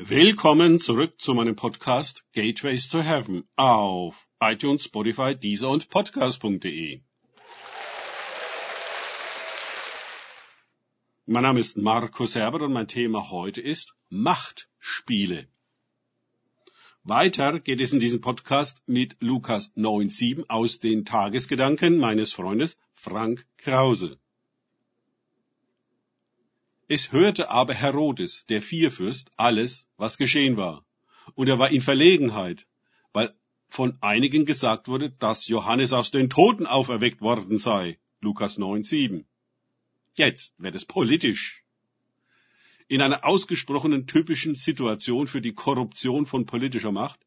Willkommen zurück zu meinem Podcast Gateways to Heaven auf iTunes, Spotify, Deezer und Podcast.de. Mein Name ist Markus Herbert und mein Thema heute ist Machtspiele. Weiter geht es in diesem Podcast mit Lukas 9.7 aus den Tagesgedanken meines Freundes Frank Krause. Es hörte aber Herodes, der Vierfürst, alles, was geschehen war. Und er war in Verlegenheit, weil von einigen gesagt wurde, dass Johannes aus den Toten auferweckt worden sei. Lukas 9, 7. Jetzt wird es politisch. In einer ausgesprochenen typischen Situation für die Korruption von politischer Macht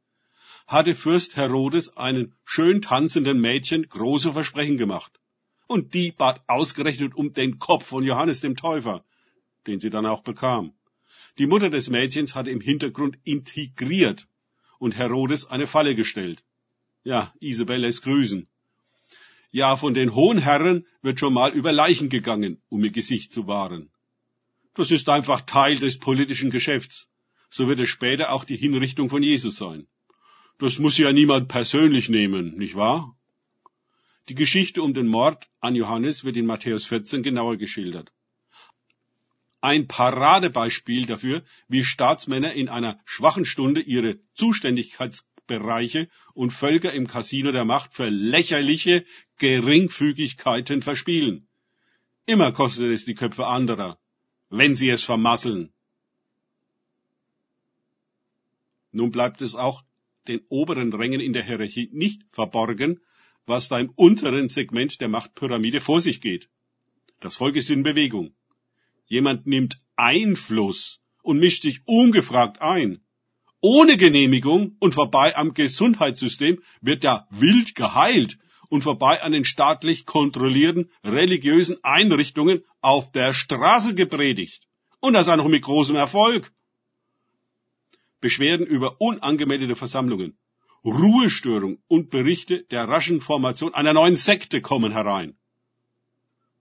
hatte Fürst Herodes einen schön tanzenden Mädchen große Versprechen gemacht. Und die bat ausgerechnet um den Kopf von Johannes dem Täufer, den sie dann auch bekam. Die Mutter des Mädchens hatte im Hintergrund integriert und Herodes eine Falle gestellt. Ja, Isabel lässt grüßen. Ja, von den hohen Herren wird schon mal über Leichen gegangen, um ihr Gesicht zu wahren. Das ist einfach Teil des politischen Geschäfts. So wird es später auch die Hinrichtung von Jesus sein. Das muss ja niemand persönlich nehmen, nicht wahr? Die Geschichte um den Mord an Johannes wird in Matthäus 14 genauer geschildert ein Paradebeispiel dafür, wie Staatsmänner in einer schwachen Stunde ihre Zuständigkeitsbereiche und Völker im Casino der Macht für lächerliche Geringfügigkeiten verspielen. Immer kostet es die Köpfe anderer, wenn sie es vermasseln. Nun bleibt es auch den oberen Rängen in der Hierarchie nicht verborgen, was da im unteren Segment der Machtpyramide vor sich geht. Das Volk ist in Bewegung. Jemand nimmt Einfluss und mischt sich ungefragt ein. Ohne Genehmigung und vorbei am Gesundheitssystem wird da wild geheilt und vorbei an den staatlich kontrollierten religiösen Einrichtungen auf der Straße gepredigt. Und das auch noch mit großem Erfolg. Beschwerden über unangemeldete Versammlungen, Ruhestörung und Berichte der raschen Formation einer neuen Sekte kommen herein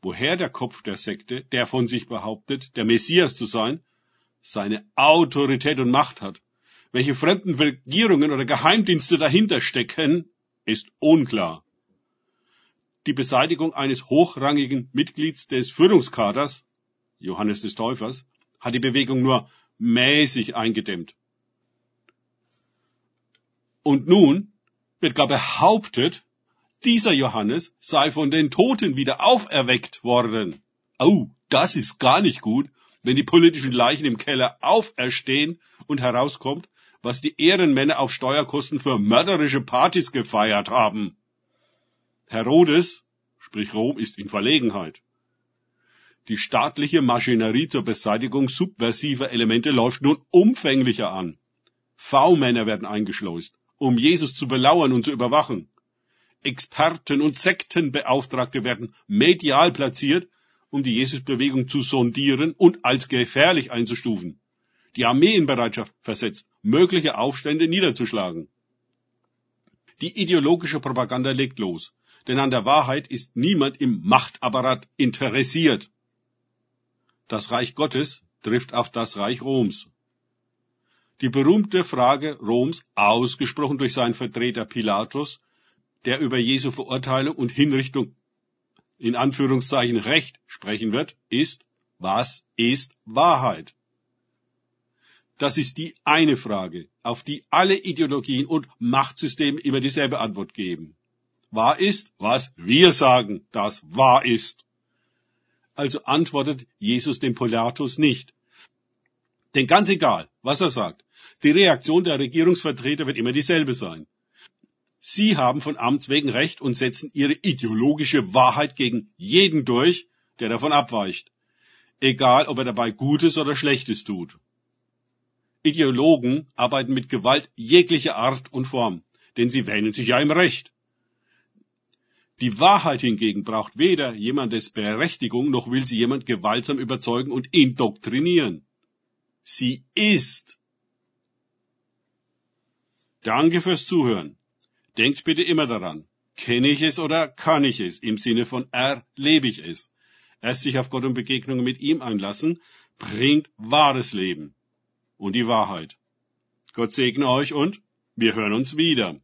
woher der Kopf der Sekte, der von sich behauptet, der Messias zu sein, seine Autorität und Macht hat. Welche fremden Regierungen oder Geheimdienste dahinter stecken, ist unklar. Die Beseitigung eines hochrangigen Mitglieds des Führungskaders, Johannes des Täufers, hat die Bewegung nur mäßig eingedämmt. Und nun wird gar behauptet, dieser Johannes sei von den Toten wieder auferweckt worden. Oh, das ist gar nicht gut, wenn die politischen Leichen im Keller auferstehen und herauskommt, was die Ehrenmänner auf Steuerkosten für mörderische Partys gefeiert haben. Herodes, sprich Rom, ist in Verlegenheit. Die staatliche Maschinerie zur Beseitigung subversiver Elemente läuft nun umfänglicher an. V-Männer werden eingeschleust, um Jesus zu belauern und zu überwachen. Experten und Sektenbeauftragte werden medial platziert, um die Jesusbewegung zu sondieren und als gefährlich einzustufen. Die Armee in Bereitschaft versetzt, mögliche Aufstände niederzuschlagen. Die ideologische Propaganda legt los, denn an der Wahrheit ist niemand im Machtapparat interessiert. Das Reich Gottes trifft auf das Reich Roms. Die berühmte Frage Roms, ausgesprochen durch seinen Vertreter Pilatus, der über Jesu Verurteilung und Hinrichtung in Anführungszeichen Recht sprechen wird, ist, was ist Wahrheit? Das ist die eine Frage, auf die alle Ideologien und Machtsysteme immer dieselbe Antwort geben. Wahr ist, was wir sagen, das wahr ist. Also antwortet Jesus dem Pilatus nicht. Denn ganz egal, was er sagt, die Reaktion der Regierungsvertreter wird immer dieselbe sein. Sie haben von Amts wegen Recht und setzen ihre ideologische Wahrheit gegen jeden durch, der davon abweicht. Egal, ob er dabei Gutes oder Schlechtes tut. Ideologen arbeiten mit Gewalt jeglicher Art und Form, denn sie wähnen sich ja im Recht. Die Wahrheit hingegen braucht weder jemandes Berechtigung, noch will sie jemand gewaltsam überzeugen und indoktrinieren. Sie ist. Danke fürs Zuhören. Denkt bitte immer daran, kenne ich es oder kann ich es, im Sinne von erlebe ich es. Erst sich auf Gott und Begegnungen mit ihm einlassen, bringt wahres Leben. und die Wahrheit. Gott segne euch und wir hören uns wieder.